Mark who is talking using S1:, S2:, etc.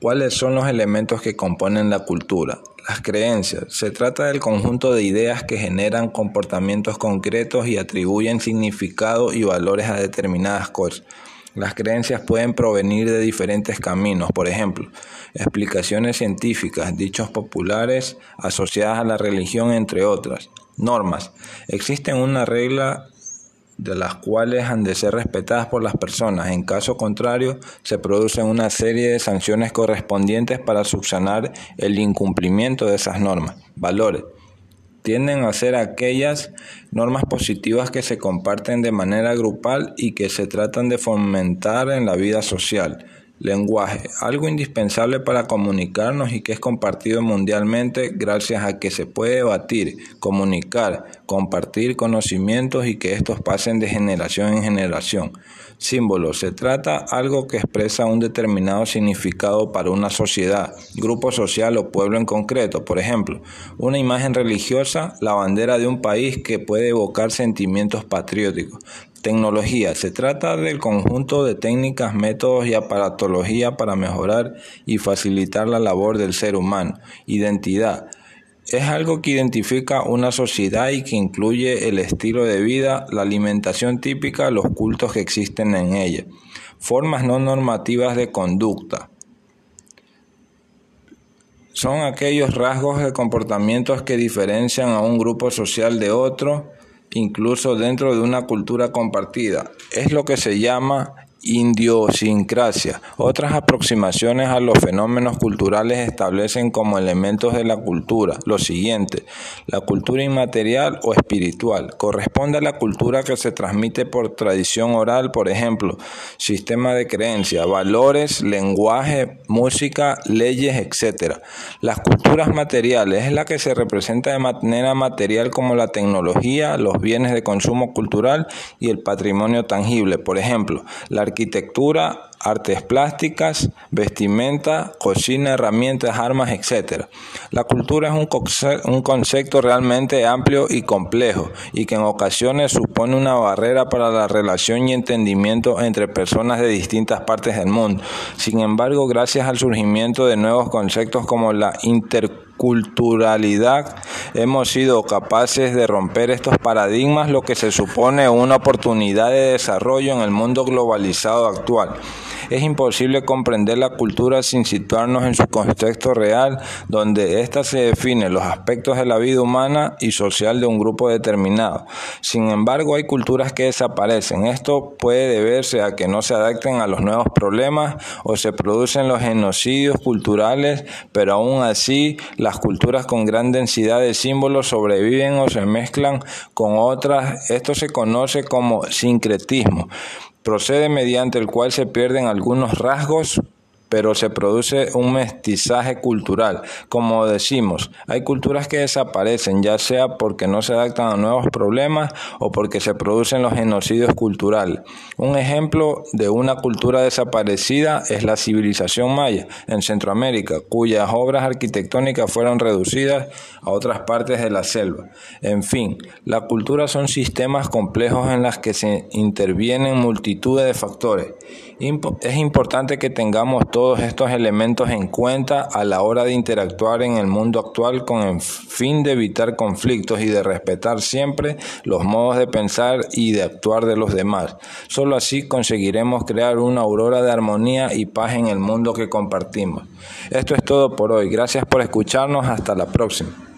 S1: ¿Cuáles son los elementos que componen la cultura? Las creencias. Se trata del conjunto de ideas que generan comportamientos concretos y atribuyen significado y valores a determinadas cosas. Las creencias pueden provenir de diferentes caminos, por ejemplo, explicaciones científicas, dichos populares asociadas a la religión, entre otras. Normas. Existen una regla de las cuales han de ser respetadas por las personas. En caso contrario, se producen una serie de sanciones correspondientes para subsanar el incumplimiento de esas normas. Valores. Tienden a ser aquellas normas positivas que se comparten de manera grupal y que se tratan de fomentar en la vida social. Lenguaje, algo indispensable para comunicarnos y que es compartido mundialmente gracias a que se puede debatir, comunicar, compartir conocimientos y que estos pasen de generación en generación. Símbolo, se trata algo que expresa un determinado significado para una sociedad, grupo social o pueblo en concreto. Por ejemplo, una imagen religiosa, la bandera de un país que puede evocar sentimientos patrióticos. Tecnología. Se trata del conjunto de técnicas, métodos y aparatología para mejorar y facilitar la labor del ser humano. Identidad. Es algo que identifica una sociedad y que incluye el estilo de vida, la alimentación típica, los cultos que existen en ella. Formas no normativas de conducta. Son aquellos rasgos de comportamientos que diferencian a un grupo social de otro incluso dentro de una cultura compartida. Es lo que se llama Indiosincrasia. Otras aproximaciones a los fenómenos culturales establecen como elementos de la cultura lo siguiente. La cultura inmaterial o espiritual corresponde a la cultura que se transmite por tradición oral, por ejemplo, sistema de creencia, valores, lenguaje, música, leyes, etc. Las culturas materiales es la que se representa de manera material como la tecnología, los bienes de consumo cultural y el patrimonio tangible, por ejemplo, la arquitectura, artes plásticas, vestimenta, cocina, herramientas, armas, etc. La cultura es un, concepto realmente amplio y complejo y que en ocasiones supone una barrera para la relación y entendimiento entre personas de distintas partes del mundo. Sin embargo, gracias al surgimiento de nuevos conceptos como la interculturalidad, hemos sido capaces de romper estos paradigmas, lo que se supone una oportunidad de desarrollo en el mundo globalizado actual. Es imposible comprender la cultura sin situarnos en su contexto real, donde ésta se define los aspectos de la vida humana y social de un grupo determinado. Sin embargo, hay culturas que desaparecen. Esto puede deberse a que no se adapten a los nuevos problemas o se producen los genocidios culturales, pero aún así las culturas con gran densidad de símbolos sobreviven o se mezclan con otras. Esto se conoce como sincretismo procede mediante el cual se pierden algunos rasgos pero se produce un mestizaje cultural. Como decimos, hay culturas que desaparecen, ya sea porque no se adaptan a nuevos problemas o porque se producen los genocidios culturales. Un ejemplo de una cultura desaparecida es la civilización maya en Centroamérica, cuyas obras arquitectónicas fueron reducidas a otras partes de la selva. En fin, la cultura son sistemas complejos en los que se intervienen multitud de factores. Es importante que tengamos todos estos elementos en cuenta a la hora de interactuar en el mundo actual con el fin de evitar conflictos y de respetar siempre los modos de pensar y de actuar de los demás. Solo así conseguiremos crear una aurora de armonía y paz en el mundo que compartimos. Esto es todo por hoy. Gracias por escucharnos. Hasta la próxima.